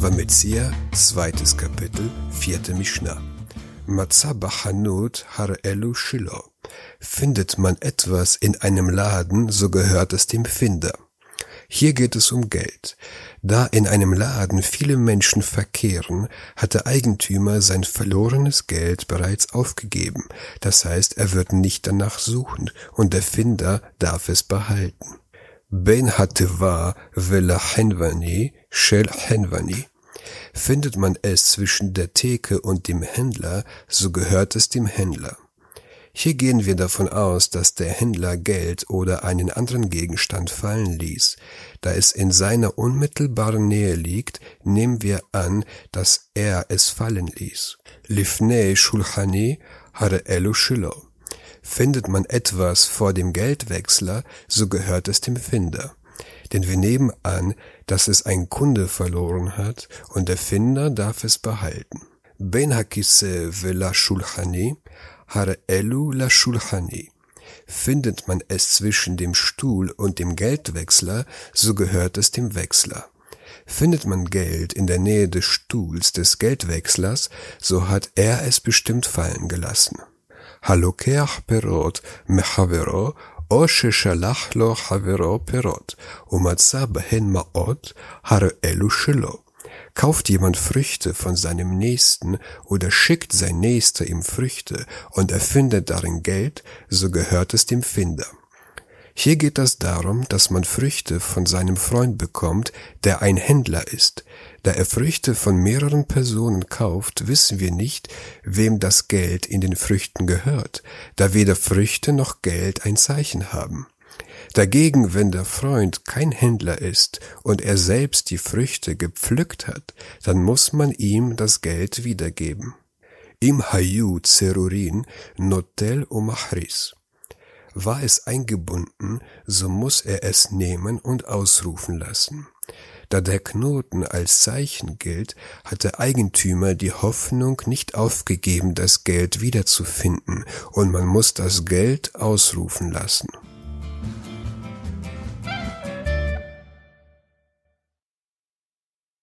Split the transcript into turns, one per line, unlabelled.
Bava Metzia, zweites Kapitel, vierte Mishnah. Matzah Hanut har elu shilo. Findet man etwas in einem Laden, so gehört es dem Finder. Hier geht es um Geld. Da in einem Laden viele Menschen verkehren, hat der Eigentümer sein verlorenes Geld bereits aufgegeben. Das heißt, er wird nicht danach suchen und der Finder darf es behalten. Ben Hativa vela Henvani shel Henvani. Findet man es zwischen der Theke und dem Händler, so gehört es dem Händler. Hier gehen wir davon aus, dass der Händler Geld oder einen anderen Gegenstand fallen ließ. Da es in seiner unmittelbaren Nähe liegt, nehmen wir an, dass er es fallen ließ. Lifnei Shulchani hare elu shilo. Findet man etwas vor dem Geldwechsler, so gehört es dem Finder. Denn wir nehmen an, dass es ein Kunde verloren hat und der Finder darf es behalten. Ben hakise vela shulchani har elu la shulchani. Findet man es zwischen dem Stuhl und dem Geldwechsler, so gehört es dem Wechsler. Findet man Geld in der Nähe des Stuhls des Geldwechslers, so hat er es bestimmt fallen gelassen. הלוקח פירות מחברו, או ששלח לו חברו פירות, ומצא בהן מעות, הרי אלו שלו. Kauft jemand Früchte von seinem Nächsten oder schickt sein Nächster ihm Früchte und er findet darin Geld, so gehört es dem Finder. Hier geht es darum, dass man Früchte von seinem Freund bekommt, der ein Händler ist. Da er Früchte von mehreren Personen kauft, wissen wir nicht, wem das Geld in den Früchten gehört, da weder Früchte noch Geld ein Zeichen haben. Dagegen, wenn der Freund kein Händler ist und er selbst die Früchte gepflückt hat, dann muss man ihm das Geld wiedergeben. Im Hayu Zerurin Notel Umachris. War es eingebunden, so muss er es nehmen und ausrufen lassen. Da der Knoten als Zeichen gilt, hat der Eigentümer die Hoffnung nicht aufgegeben, das Geld wiederzufinden, und man muss das Geld ausrufen lassen.